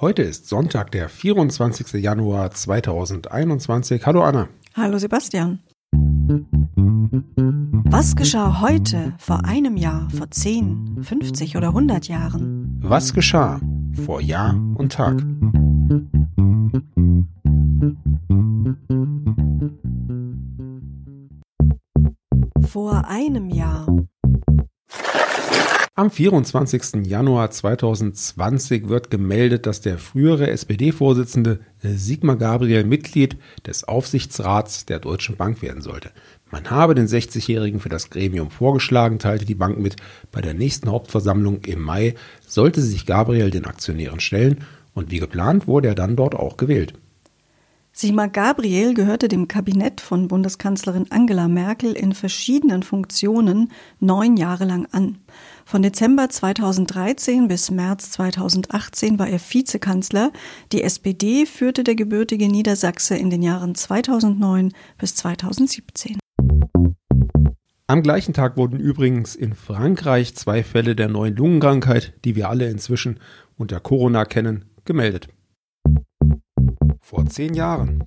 Heute ist Sonntag, der 24. Januar 2021. Hallo Anna. Hallo Sebastian. Was geschah heute, vor einem Jahr, vor 10, 50 oder 100 Jahren? Was geschah vor Jahr und Tag? Vor einem Jahr. Am 24. Januar 2020 wird gemeldet, dass der frühere SPD-Vorsitzende Sigmar Gabriel Mitglied des Aufsichtsrats der Deutschen Bank werden sollte. Man habe den 60-Jährigen für das Gremium vorgeschlagen, teilte die Bank mit. Bei der nächsten Hauptversammlung im Mai sollte sich Gabriel den Aktionären stellen und wie geplant wurde er dann dort auch gewählt. Sigmar Gabriel gehörte dem Kabinett von Bundeskanzlerin Angela Merkel in verschiedenen Funktionen neun Jahre lang an. Von Dezember 2013 bis März 2018 war er Vizekanzler. Die SPD führte der gebürtige Niedersachse in den Jahren 2009 bis 2017. Am gleichen Tag wurden übrigens in Frankreich zwei Fälle der neuen Lungenkrankheit, die wir alle inzwischen unter Corona kennen, gemeldet vor zehn Jahren.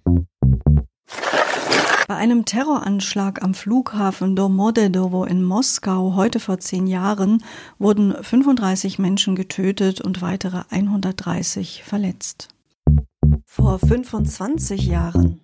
Bei einem Terroranschlag am Flughafen Domodedowo in Moskau heute vor zehn Jahren wurden 35 Menschen getötet und weitere 130 verletzt. Vor 25 Jahren.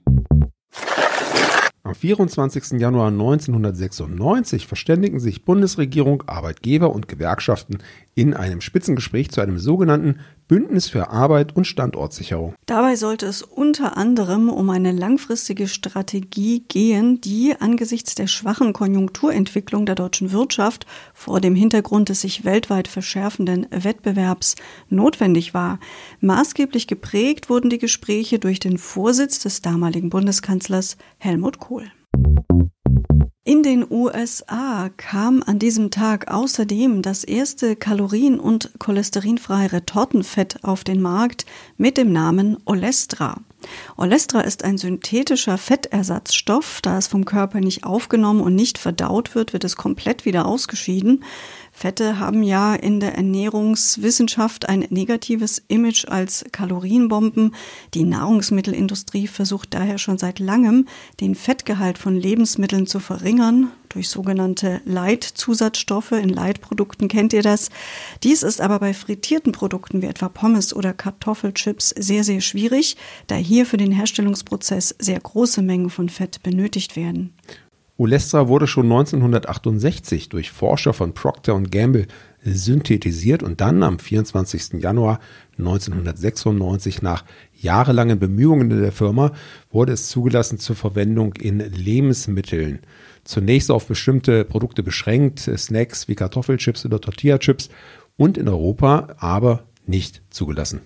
Am 24. Januar 1996 verständigen sich Bundesregierung, Arbeitgeber und Gewerkschaften in einem Spitzengespräch zu einem sogenannten Bündnis für Arbeit und Standortsicherung. Dabei sollte es unter anderem um eine langfristige Strategie gehen, die angesichts der schwachen Konjunkturentwicklung der deutschen Wirtschaft vor dem Hintergrund des sich weltweit verschärfenden Wettbewerbs notwendig war. Maßgeblich geprägt wurden die Gespräche durch den Vorsitz des damaligen Bundeskanzlers Helmut Kohl. In den USA kam an diesem Tag außerdem das erste kalorien- und cholesterinfreie Retortenfett auf den Markt mit dem Namen Olestra. Olestra ist ein synthetischer Fettersatzstoff. Da es vom Körper nicht aufgenommen und nicht verdaut wird, wird es komplett wieder ausgeschieden. Fette haben ja in der Ernährungswissenschaft ein negatives Image als Kalorienbomben. Die Nahrungsmittelindustrie versucht daher schon seit langem, den Fettgehalt von Lebensmitteln zu verringern durch sogenannte Leitzusatzstoffe. In Leitprodukten kennt ihr das. Dies ist aber bei frittierten Produkten wie etwa Pommes oder Kartoffelchips sehr, sehr schwierig, da hier für den Herstellungsprozess sehr große Mengen von Fett benötigt werden. Olestra wurde schon 1968 durch Forscher von Procter Gamble synthetisiert und dann am 24. Januar 1996 nach jahrelangen Bemühungen der Firma wurde es zugelassen zur Verwendung in Lebensmitteln. Zunächst auf bestimmte Produkte beschränkt, Snacks wie Kartoffelchips oder Tortilla-Chips und in Europa aber nicht zugelassen.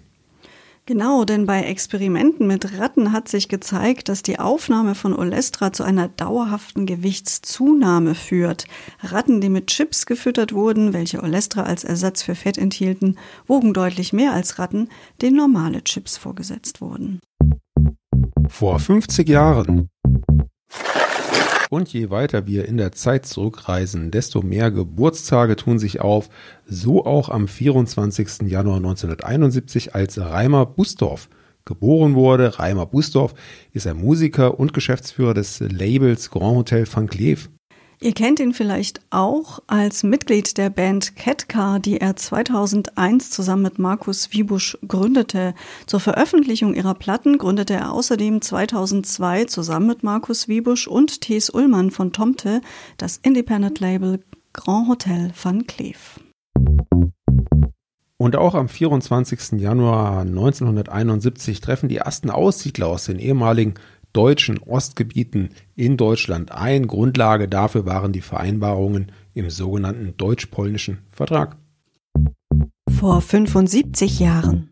Genau, denn bei Experimenten mit Ratten hat sich gezeigt, dass die Aufnahme von Olestra zu einer dauerhaften Gewichtszunahme führt. Ratten, die mit Chips gefüttert wurden, welche Olestra als Ersatz für Fett enthielten, wogen deutlich mehr als Ratten, denen normale Chips vorgesetzt wurden. Vor 50 Jahren und je weiter wir in der Zeit zurückreisen, desto mehr Geburtstage tun sich auf. So auch am 24. Januar 1971, als Reimer Bustorf geboren wurde. Reimer Bustorf ist ein Musiker und Geschäftsführer des Labels Grand Hotel Van Cleef. Ihr kennt ihn vielleicht auch als Mitglied der Band Catcar, die er 2001 zusammen mit Markus Wiebusch gründete. Zur Veröffentlichung ihrer Platten gründete er außerdem 2002 zusammen mit Markus Wiebusch und Thies Ullmann von Tomte das Independent-Label Grand Hotel van Cleef. Und auch am 24. Januar 1971 treffen die ersten Aussiedler aus den ehemaligen deutschen Ostgebieten in Deutschland ein. Grundlage dafür waren die Vereinbarungen im sogenannten Deutsch-Polnischen Vertrag. Vor 75 Jahren.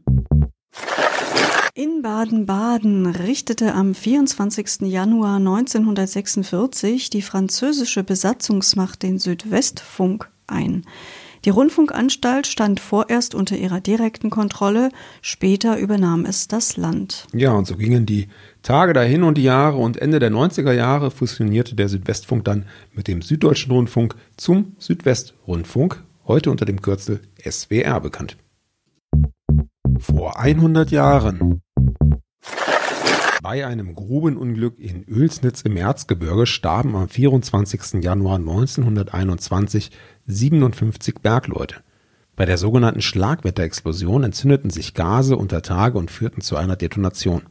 In Baden-Baden richtete am 24. Januar 1946 die französische Besatzungsmacht den Südwestfunk ein. Die Rundfunkanstalt stand vorerst unter ihrer direkten Kontrolle, später übernahm es das Land. Ja, und so gingen die Tage dahin und die Jahre und Ende der 90er Jahre fusionierte der Südwestfunk dann mit dem Süddeutschen Rundfunk zum Südwestrundfunk, heute unter dem Kürzel SWR bekannt. Vor 100 Jahren. Bei einem Grubenunglück in Oelsnitz im Erzgebirge starben am 24. Januar 1921 57 Bergleute. Bei der sogenannten Schlagwetterexplosion entzündeten sich Gase unter Tage und führten zu einer Detonation.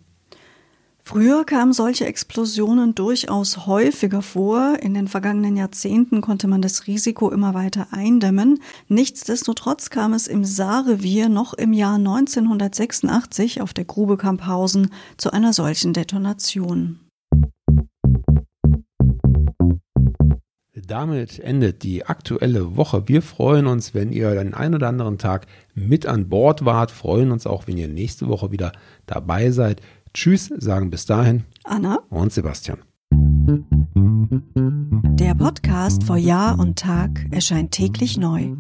Früher kamen solche Explosionen durchaus häufiger vor. In den vergangenen Jahrzehnten konnte man das Risiko immer weiter eindämmen. Nichtsdestotrotz kam es im Saarrevier noch im Jahr 1986 auf der Grube Kamphausen zu einer solchen Detonation. Damit endet die aktuelle Woche. Wir freuen uns, wenn ihr den einen oder anderen Tag mit an Bord wart, freuen uns auch, wenn ihr nächste Woche wieder dabei seid. Tschüss, sagen bis dahin Anna und Sebastian. Der Podcast vor Jahr und Tag erscheint täglich neu.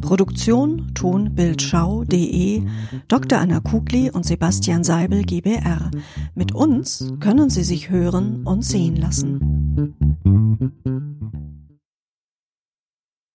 Produktion tonbildschau.de Dr. Anna Kugli und Sebastian Seibel GBR. Mit uns können Sie sich hören und sehen lassen.